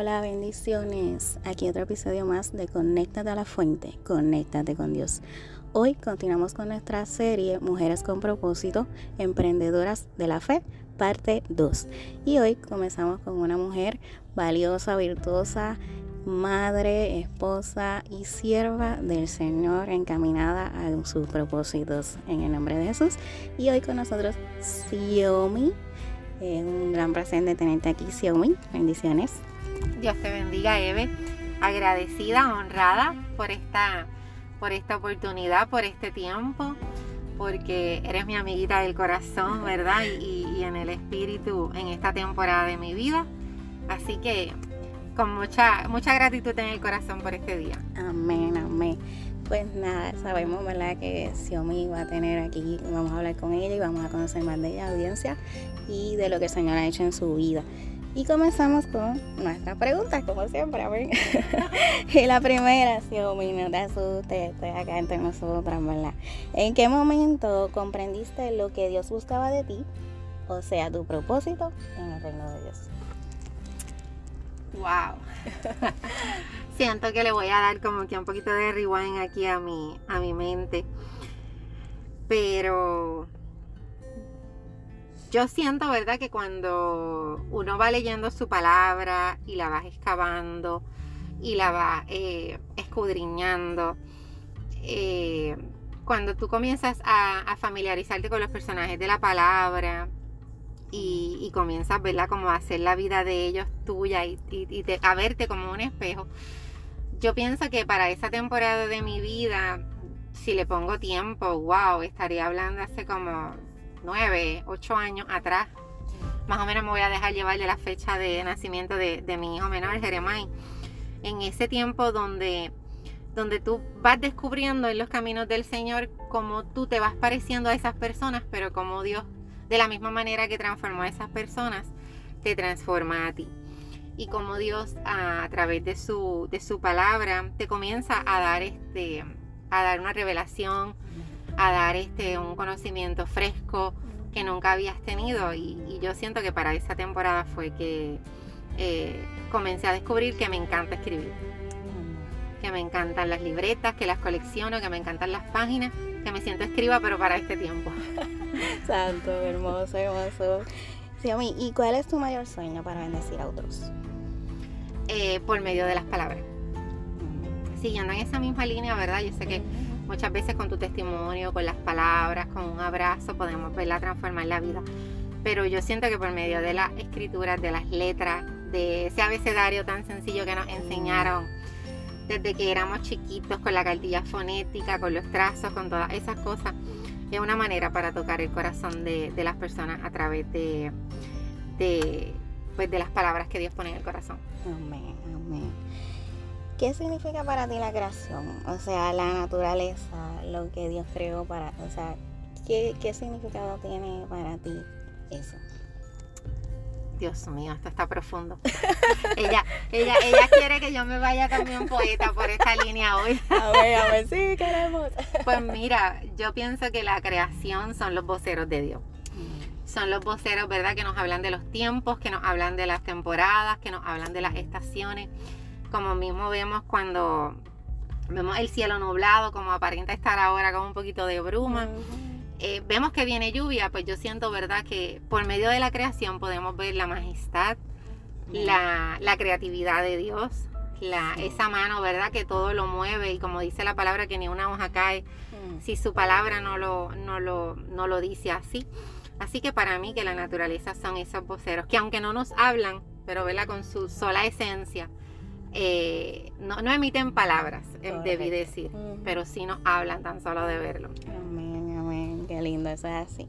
Hola, bendiciones. Aquí otro episodio más de Conéctate a la Fuente, Conéctate con Dios. Hoy continuamos con nuestra serie Mujeres con propósito, emprendedoras de la fe, parte 2. Y hoy comenzamos con una mujer valiosa, virtuosa, madre, esposa y sierva del Señor encaminada a sus propósitos en el nombre de Jesús. Y hoy con nosotros Xiaomi. Es un gran presente tenerte aquí, Xiaomi. Bendiciones. Dios te bendiga, Eve. Agradecida, honrada por esta por esta oportunidad, por este tiempo, porque eres mi amiguita del corazón, ¿verdad? Y, en el espíritu en esta temporada de mi vida. Así que con mucha, mucha gratitud en el corazón por este día. Amén, amén. Pues nada, sabemos, ¿verdad? Que Xiaomi va a tener aquí, vamos a hablar con ella y vamos a conocer más de ella, audiencia, y de lo que el Señor ha hecho en su vida. Y comenzamos con nuestras preguntas, como siempre. y la primera, si no te asustes, estoy acá entre nosotras, ¿verdad? ¿En qué momento comprendiste lo que Dios buscaba de ti? O sea, tu propósito en el reino de Dios. Wow. Siento que le voy a dar como que un poquito de rewind aquí a mi, a mi mente. Pero yo siento, ¿verdad?, que cuando uno va leyendo su palabra y la vas excavando y la va eh, escudriñando, eh, cuando tú comienzas a, familiarizarte con los personajes de la palabra y, comienzas, ¿verdad?, como a hacer la vida de ellos tuya y, a verte como un espejo, yo pienso que para esa temporada de mi vida, si le pongo tiempo, wow, estaría hablando hace como nueve, ocho años atrás. Más o menos me voy a dejar llevar de la fecha de nacimiento de, mi hijo menor, Jeremai. En ese tiempo donde, donde tú vas descubriendo en los caminos del Señor cómo tú te vas pareciendo a esas personas, pero como Dios, de la misma manera que transformó a esas personas, te transforma a ti. Y como Dios a, través de su, de su palabra te comienza a dar este a dar una revelación, a dar este, un conocimiento fresco que nunca habías tenido y, yo siento que para esa temporada fue que eh, comencé a descubrir que me encanta escribir, que me encantan las libretas, que las colecciono, que me encantan las páginas, que me siento escriba pero para este tiempo. Santo, hermoso, hermoso. Sí, mí, ¿y cuál es tu mayor sueño para bendecir a otros? Eh, por medio de las palabras. Siguiendo en esa misma línea, ¿verdad? Yo sé que Muchas veces con tu testimonio, con las palabras, con un abrazo, podemos verla transformar la vida. Pero yo siento que por medio de las escrituras, de las letras, de ese abecedario tan sencillo que nos enseñaron desde que éramos chiquitos, con la cartilla fonética, con los trazos, con todas esas cosas, es una manera para tocar el corazón de, las personas a través de, de, pues, de las palabras que Dios pone en el corazón. Amén, amén. ¿Qué significa para ti la creación? O sea, la naturaleza, lo que Dios creó para, o sea, ¿qué, significado tiene para ti eso? Dios mío, esto está profundo. ella, ella, ella quiere que yo me vaya también poeta por esta línea hoy. a ver, a ver, sí, queremos. pues mira, yo pienso que la creación son los voceros de Dios. Mm. Son los voceros, ¿verdad? Que nos hablan de los tiempos, que nos hablan de las temporadas, que nos hablan de las estaciones como mismo vemos cuando vemos el cielo nublado, como aparenta estar ahora con un poquito de bruma. Eh, vemos que viene lluvia, pues yo siento, ¿verdad?, que por medio de la creación podemos ver la majestad, la, creatividad de Dios, la, esa mano, ¿verdad?, que todo lo mueve y como dice la palabra, que ni una hoja cae mm. si su palabra no lo, no, lo, no lo dice así. Así que para mí que la naturaleza son esos voceros, que aunque no nos hablan, pero ¿verdad? con su sola esencia, eh, no, emiten palabras, eh, debí decir, pero sí nos hablan tan solo de verlo. Amén, amén, qué lindo, eso es así.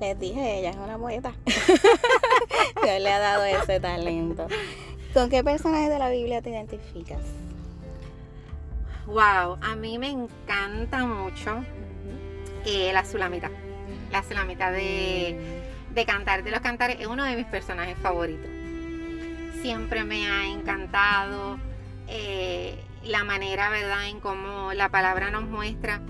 Les dije, ella es una poeta. Dios le ha dado ese talento. ¿Con qué personaje de la Biblia te identificas? Wow, a mí me encanta mucho eh, la Sulamita. La Sulamita de, de Cantar de los Cantares es uno de mis personajes favoritos. Siempre me ha encantado eh, la manera, ¿verdad?, en cómo la palabra nos muestra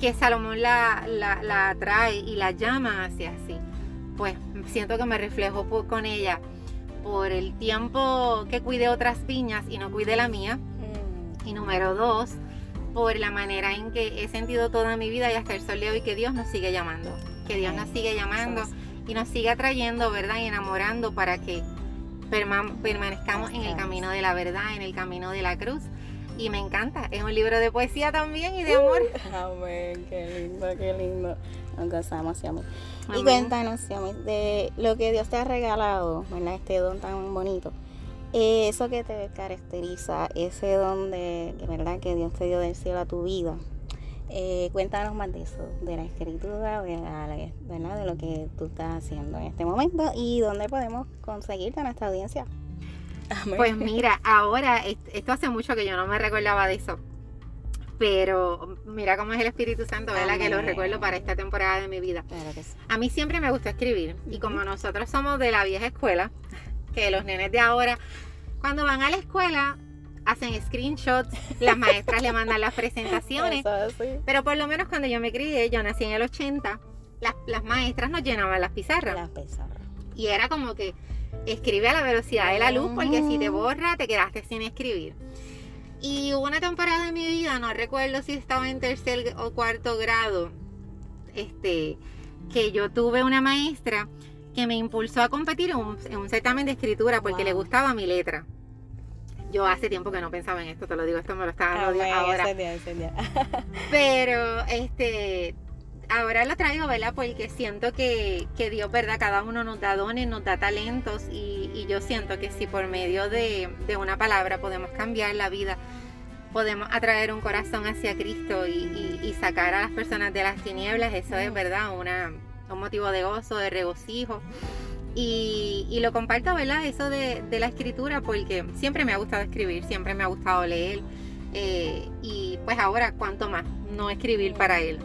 que Salomón la, la, atrae y la llama hacia sí. Pues siento que me reflejo con ella por el tiempo que cuidé otras viñas y no cuidé la mía. Mm. Y número dos, por la manera en que he sentido toda mi vida y hasta el sol de hoy que Dios nos sigue llamando. Que Dios nos sigue llamando y nos sigue atrayendo, ¿verdad? Y enamorando para que permanezcamos en el camino de la verdad, en el camino de la cruz y me encanta. Es un libro de poesía también y de amor. Uh, amén, qué lindo, qué lindo. Nos gozamos, Xiaomi. Y cuéntanos, Xiaomi, de lo que Dios te ha regalado, ¿verdad? Este don tan bonito. Eh, eso que te caracteriza, ese don de, ¿verdad? que Dios te dio del cielo a tu vida. Eh, cuéntanos más de eso, de la escritura, de, ¿verdad? de lo que tú estás haciendo en este momento y dónde podemos conseguirte a nuestra audiencia. Pues mira, ahora, esto hace mucho que yo no me recordaba de eso. Pero mira cómo es el Espíritu Santo, ¿verdad? Que lo recuerdo para esta temporada de mi vida. A mí siempre me gustó escribir. Y como nosotros somos de la vieja escuela, que los nenes de ahora, cuando van a la escuela, hacen screenshots, las maestras le mandan las presentaciones. Pero por lo menos cuando yo me crié, yo nací en el 80, las, las maestras nos llenaban las pizarras. Las pizarras. Y era como que escribe a la velocidad de la luz porque si te borra te quedaste sin escribir. Y hubo una temporada de mi vida, no recuerdo si estaba en tercer o cuarto grado, este, que yo tuve una maestra que me impulsó a competir en un, certamen de escritura porque le gustaba mi letra. Yo hace tiempo que no pensaba en esto, te lo digo, esto me lo estaba dando ah, ahora. Pero este ahora lo traigo, ¿verdad? Porque siento que, Dios, ¿verdad? Cada uno nos da dones, nos da talentos y, yo siento que si por medio de, una palabra podemos cambiar la vida, podemos atraer un corazón hacia Cristo y, sacar a las personas de las tinieblas, eso es, ¿verdad? Una, un motivo de gozo, de regocijo. Y, lo comparto, ¿verdad? Eso de, de la escritura, porque siempre me ha gustado escribir, siempre me ha gustado leer. Eh, y pues ahora, ¿cuánto más? No escribir para Él.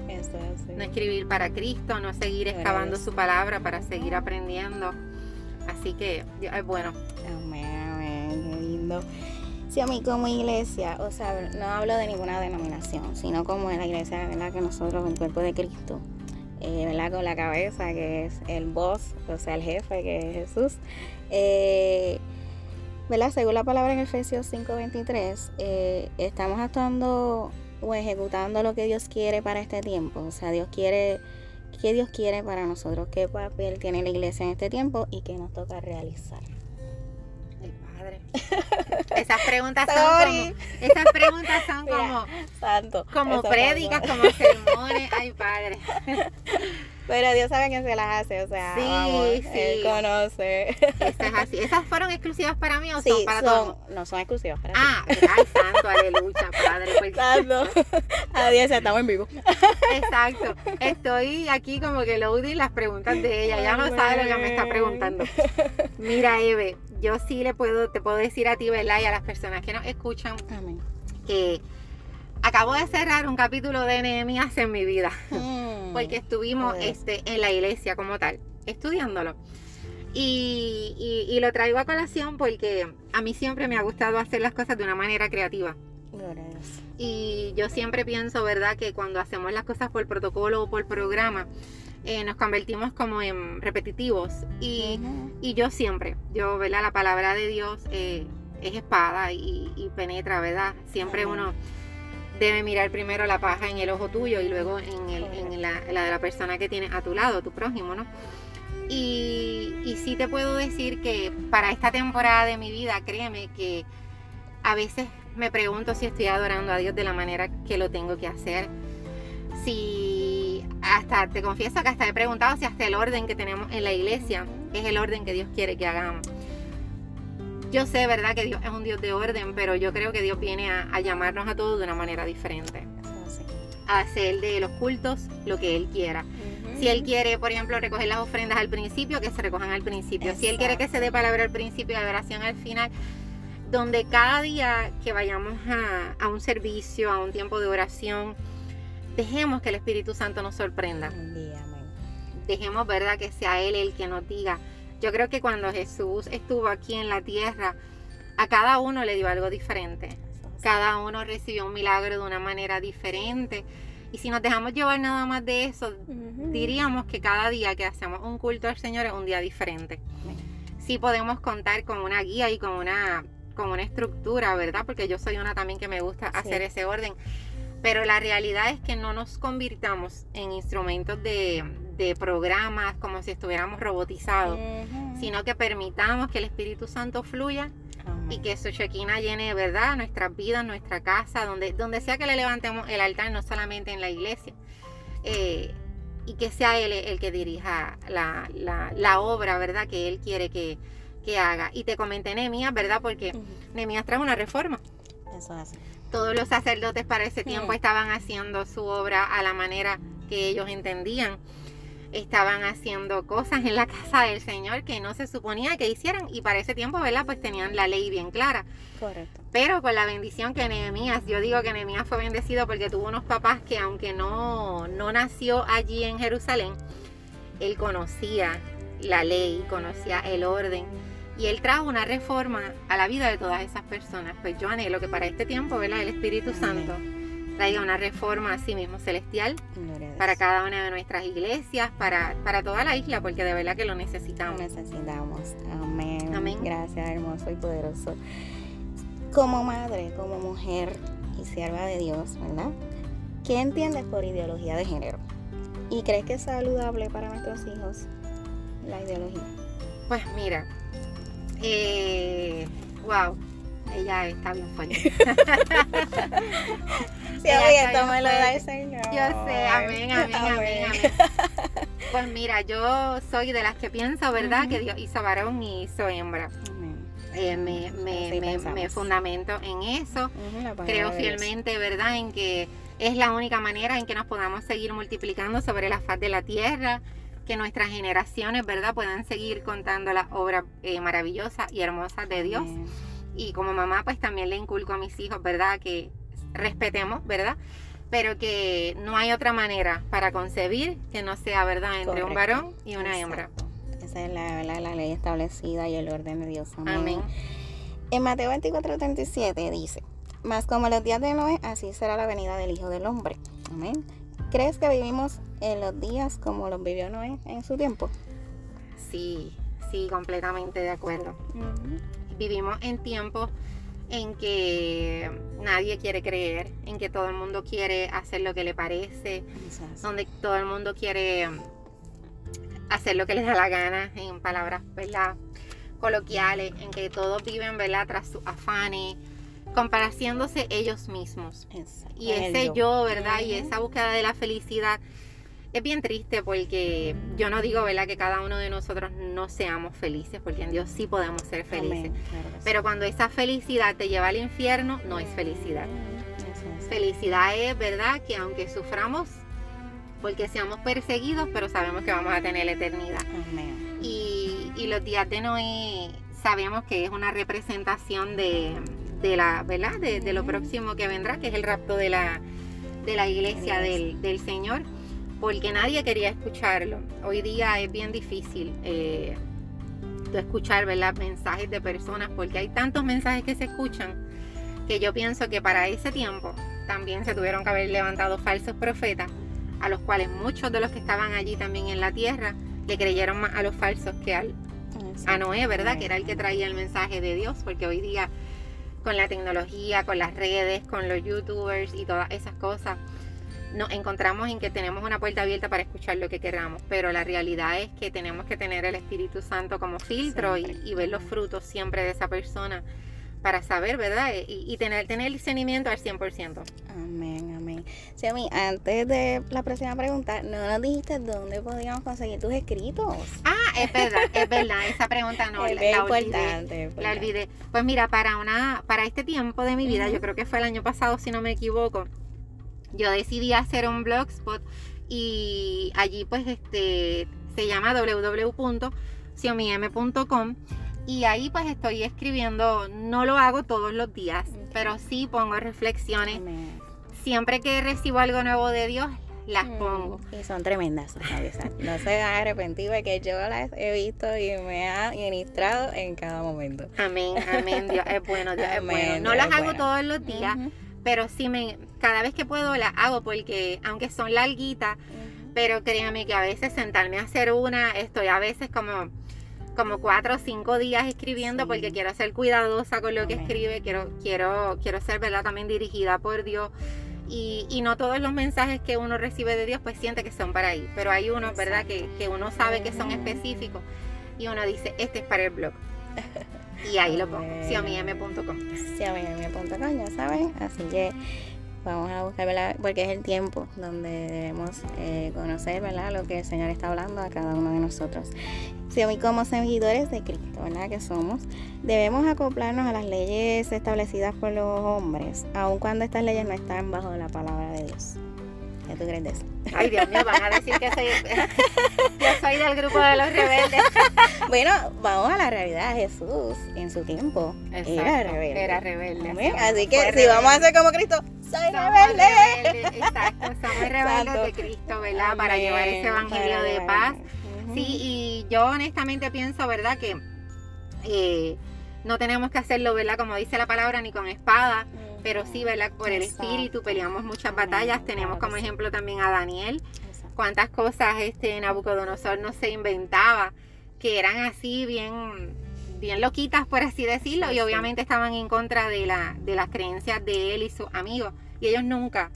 No escribir para Cristo, no seguir excavando su palabra para seguir aprendiendo. Así que es bueno. Amén, amén, qué lindo. Sí, a mí como iglesia, o sea, no hablo de ninguna denominación, sino como en la iglesia, ¿verdad? Que nosotros, el cuerpo de Cristo, eh. Con la cabeza, que es el voz, o sea, el jefe, que es Jesús. Eh. Según la palabra en Efesios 5:23, eh, estamos actuando o ejecutando lo que Dios quiere para este tiempo. O sea, Dios quiere, ¿qué Dios quiere para nosotros? ¿Qué papel tiene la iglesia en este tiempo y qué nos toca realizar? Esas preguntas son como, esas preguntas son como, santo, como prédicas, como sermones. Ay, padre. Pero Dios sabe quién se las hace, o sea, sí, sí. Él conoce. Eso es así. ¿Esas fueron exclusivas para mí o son para todos? No, son exclusivas para ah, ti. Ah, ay, santo, aleluya, padre. Pues. Santo. Adiós, estamos en vivo. Exacto. Estoy aquí como que loading las preguntas de ella. Ya no sabe lo que me está preguntando. Mira, Eve, yo sí le puedo, te puedo decir a ti, ¿verdad? Y a las personas que nos escuchan Amén. que acabo de cerrar un capítulo de Nehemías en mi vida. Mm. porque estuvimos este, en la iglesia como tal, estudiándolo. Y, y, lo traigo a colación porque a mí siempre me ha gustado hacer las cosas de una manera creativa. Y yo siempre pienso, ¿verdad?, que cuando hacemos las cosas por protocolo o por programa, eh, nos convertimos como en repetitivos. Y, yo siempre, yo, ¿verdad? La palabra de Dios eh, es espada y, penetra, ¿verdad? Siempre uno debe mirar primero la paja en el ojo tuyo y luego en, la, de la persona que tienes a tu lado, tu prójimo, ¿no? Y, y sí te puedo decir que para esta temporada de mi vida, créeme que a veces me pregunto si estoy adorando a Dios de la manera que lo tengo que hacer. Si hasta, te confieso que hasta he preguntado si hasta el orden que tenemos en la iglesia es el orden que Dios quiere que hagamos. Yo sé, ¿verdad?, que Dios es un Dios de orden, pero yo creo que Dios viene a, llamarnos a todos de una manera diferente. A hacer de los cultos lo que Él quiera. Si Él quiere, por ejemplo, recoger las ofrendas al principio, que se recojan al principio. Si Él quiere que se dé palabra al principio y adoración al final, donde cada día que vayamos a, un servicio, a un tiempo de oración, dejemos que el Espíritu Santo nos sorprenda. Dejemos, ¿verdad?, que sea Él el que nos diga. Yo creo que cuando Jesús estuvo aquí en la tierra, a cada uno le dio algo diferente. Cada uno recibió un milagro de una manera diferente. Y si nos dejamos llevar nada más de eso, diríamos que cada día que hacemos un culto al Señor es un día diferente. Sí podemos contar con una guía y con una con una estructura, ¿verdad? Porque yo soy una también que me gusta hacer ese orden. Pero la realidad es que no nos convirtamos en instrumentos de, programas como si estuviéramos robotizados, sino que permitamos que el Espíritu Santo fluya y que su chequina llene, ¿verdad? Nuestras vidas, nuestra casa, donde, donde sea que le levantemos el altar, no solamente en la iglesia. Eh, y que sea Él el que dirija la, la obra, ¿verdad? Que Él quiere que, que haga. Y te comenté Nehemías, ¿verdad? Porque uh trajo una reforma. Eso hace. Todos los sacerdotes para ese tiempo estaban haciendo su obra a la manera que ellos entendían. Estaban haciendo cosas en la casa del Señor que no se suponía que hicieran y para ese tiempo, ¿verdad? Pues tenían la ley bien clara. Correcto. Pero con la bendición que Nehemías, yo digo que Nehemías fue bendecido porque tuvo unos papás que aunque no, no nació allí en Jerusalén, él conocía la ley, conocía el orden y Él trajo una reforma a la vida de todas esas personas. Pues yo anhelo que para este tiempo, ¿verdad? El Espíritu Santo traiga una reforma a sí mismo celestial para cada una de nuestras iglesias, para, para toda la isla, porque de verdad que lo necesitamos. Lo necesitamos. Amén. Amén. Gracias, hermoso y poderoso. Como madre, como mujer y sierva de Dios, ¿verdad? ¿Qué entiendes por ideología de género? ¿Y crees que es saludable para nuestros hijos la ideología? Pues mira, eh, wow, ella está bien fuerte. sí, esto me lo da el Señor. Yo sé, amén, amén, amén, amén. Pues mira, yo soy de las que pienso, ¿verdad? Que Dios hizo varón y hizo hembra. Eh, me, me, me, fundamento en eso. Creo fielmente, ¿verdad? En que es la única manera en que nos podamos seguir multiplicando sobre la faz de la tierra que nuestras generaciones, ¿verdad?, puedan seguir contando las obras eh, maravillosas y hermosas de Dios. Y como mamá, pues también le inculco a mis hijos, ¿verdad?, que respetemos, ¿verdad? Pero que no hay otra manera para concebir que no sea, ¿verdad?, entre un varón y una hembra. Esa es la, la, ley establecida y el orden de Dios. Amén. En Mateo 24, 37 dice, más como los días de Noé, así será la venida del Hijo del Hombre. Amén. ¿Crees que vivimos en los días como los vivió Noé en su tiempo? Sí, sí, completamente de acuerdo. Vivimos en tiempos en que nadie quiere creer, en que todo el mundo quiere hacer lo que le parece, donde todo el mundo quiere hacer lo que les da la gana, en palabras ¿verdad? coloquiales, en que todos viven ¿verdad? tras sus afanes, compareciéndose ellos mismos. Y ese yo. ¿verdad? Y esa búsqueda de la felicidad es bien triste porque yo no digo, ¿verdad?, que cada uno de nosotros no seamos felices, porque en Dios sí podemos ser felices. Pero cuando esa felicidad te lleva al infierno, no es felicidad. Felicidad es, ¿verdad?, que aunque suframos, porque seamos perseguidos, pero sabemos que vamos a tener la eternidad. Y, y los días de Noé sabemos que es una representación de, de la, ¿verdad? De, lo próximo que vendrá, que es el rapto de la, de la iglesia del, del Señor, porque nadie quería escucharlo. Hoy día es bien difícil eh, escuchar, ¿verdad? Mensajes de personas, porque hay tantos mensajes que se escuchan que yo pienso que para ese tiempo también se tuvieron que haber levantado falsos profetas, a los cuales muchos de los que estaban allí también en la tierra le creyeron más a los falsos que al, a Noé, ¿verdad? Que era el que traía el mensaje de Dios, porque hoy día con la tecnología, con las redes, con los youtubers y todas esas cosas, nos encontramos en que tenemos una puerta abierta para escuchar lo que queramos, pero la realidad es que tenemos que tener el Espíritu Santo como filtro y, ver los frutos siempre de esa persona para saber, ¿verdad? Y, tener, tener el discernimiento al 100%. Amén, amén. Sí, mí, antes de la próxima pregunta, no nos dijiste dónde podíamos conseguir tus escritos. Ah, es verdad, es verdad. Esa pregunta no, la, la, olvidé, la olvidé. Pues mira, para, una, para este tiempo de mi vida, yo creo que fue el año pasado, si no me equivoco, yo decidí hacer un blogspot y allí pues este se llama www.xiomim.com y ahí pues estoy escribiendo, no lo hago todos los días, pero sí pongo reflexiones. Siempre que recibo algo nuevo de Dios, las mm, pongo. Y son tremendas, No se van a arrepentir porque yo las he visto y me ha ministrado en cada momento. Amén, amén. Dios es bueno, Dios es bueno. No las hago todos los días, pero sí me, cada vez que puedo las hago porque aunque son larguitas, pero créanme que a veces sentarme a hacer una, estoy a veces como como cuatro o cinco días escribiendo porque quiero ser cuidadosa con lo que escribe, quiero, quiero, quiero ser ¿verdad? también dirigida por Dios. Y, no todos los mensajes que uno recibe de Dios pues siente que son para ahí, pero hay unos, ¿verdad? Que, que uno sabe que son específicos y uno dice, este es para el blog. Y ahí lo pongo, xiomim.com. Xiomim.com, ya saben. Así que vamos a buscar, ¿verdad? Porque es el tiempo donde debemos eh, conocer, ¿verdad? Lo que el Señor está hablando a cada uno de nosotros. Si hoy como seguidores de Cristo, ¿verdad? Que somos, debemos acoplarnos a las leyes establecidas por los hombres, aun cuando estas leyes no están bajo la palabra de Dios. ¿Qué tú crees de eso? Ay, Dios mío, van a decir que soy, yo soy del grupo de los rebeldes. bueno, vamos a la realidad. Jesús, en su tiempo, era rebelde. Era rebelde. Así que si vamos a ser como Cristo, soy rebelde. Exacto, somos rebeldes de Cristo, ¿verdad? Para llevar ese evangelio de paz. Sí, y yo honestamente pienso, ¿verdad? Que eh, no tenemos que hacerlo, ¿verdad? Como dice la palabra, ni con espada pero sí, ¿verdad? Por el espíritu peleamos muchas batallas. Tenemos como ejemplo también a Daniel. Cuántas cosas este Nabucodonosor no se inventaba, que eran así bien, bien loquitas, por así decirlo, y obviamente estaban en contra de, la, de las creencias de él y sus amigos. Y ellos nunca,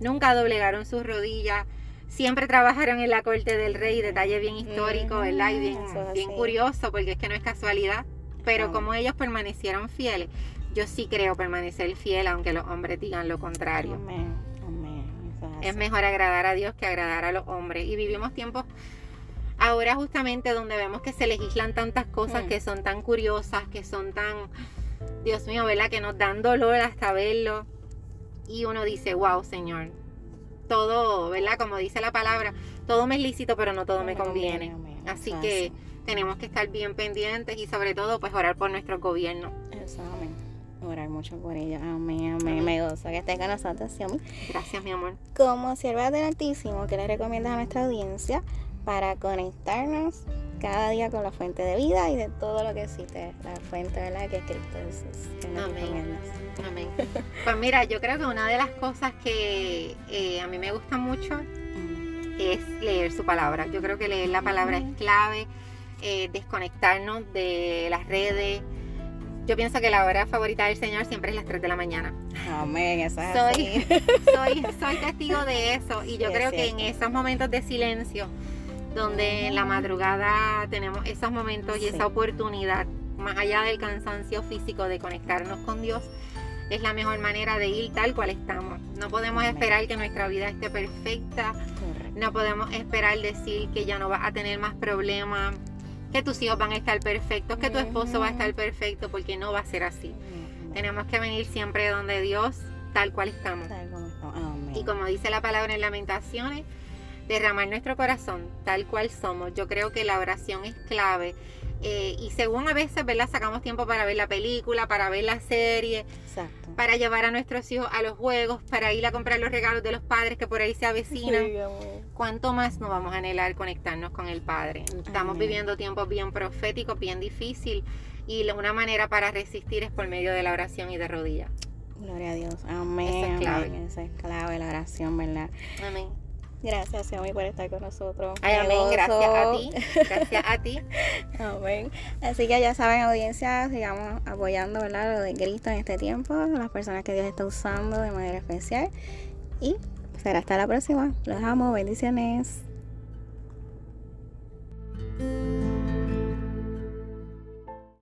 nunca doblegaron sus rodillas. Siempre trabajaron en la corte del rey, detalle bien histórico, ¿verdad? Y bien, bien curioso, porque es que no es casualidad. Pero como ellos permanecieron fieles, yo sí creo permanecer fiel aunque los hombres digan lo contrario. Amén. Amén. Es mejor agradar a Dios que agradar a los hombres. Y vivimos tiempos ahora justamente donde vemos que se legislan tantas cosas mm. que son tan curiosas, que son tan, Dios mío, ¿verdad? Que nos dan dolor hasta verlo. Y uno dice, wow, Señor, todo, ¿verdad? Como dice la palabra, todo me es lícito, pero no todo me conviene. Así que tenemos que estar bien pendientes y sobre todo pues orar por nuestro gobierno. Exactamente orar mucho por ella. Amén, amén. Me gozo que esté con nosotros, Gracias, mi amor. Como sierva del Altísimo, ¿qué le recomiendas a nuestra audiencia para conectarnos cada día con la fuente de vida y de todo lo que existe, la fuente de la que es Cristo Jesús? Amén. Amén. Pues mira, yo creo que una de las cosas que eh, a mí me gusta mucho es leer su palabra. Yo creo que leer la palabra es clave, eh, desconectarnos de las redes yo pienso que la hora favorita del Señor siempre es las 3 de la mañana. Amén, eso soy, soy, soy, testigo de eso y yo creo que en esos momentos de silencio, donde en la madrugada tenemos esos momentos y esa oportunidad, más allá del cansancio físico de conectarnos con Dios, es la mejor manera de ir tal cual estamos. No podemos esperar que nuestra vida esté perfecta, no podemos esperar decir que ya no va a tener más problemas que tus hijos van a estar perfectos, que tu esposo va a estar perfecto, porque no va a ser así. Tenemos que venir siempre donde Dios, tal cual estamos. Y como dice la palabra en Lamentaciones, derramar nuestro corazón tal cual somos. Yo creo que la oración es clave eh, y según a veces, ¿verdad? Sacamos tiempo para ver la película, para ver la serie, para llevar a nuestros hijos a los juegos, para ir a comprar los regalos de los padres que por ahí se avecinan. ¿Cuánto más nos vamos a anhelar conectarnos con el Padre? Estamos viviendo tiempos bien proféticos, bien difícil y una manera para resistir es por medio de la oración y de rodillas. Gloria a Dios. Amén. es clave. Esa es clave la oración, ¿verdad? Amén. Gracias, Xiaomi, por estar con nosotros. Amén. Gracias a ti. Gracias a ti. amén. Así que ya saben, audiencia, sigamos apoyando ¿verdad? lo de Cristo en este tiempo, las personas que Dios está usando de manera especial. Y será hasta la próxima. Los amo. Bendiciones.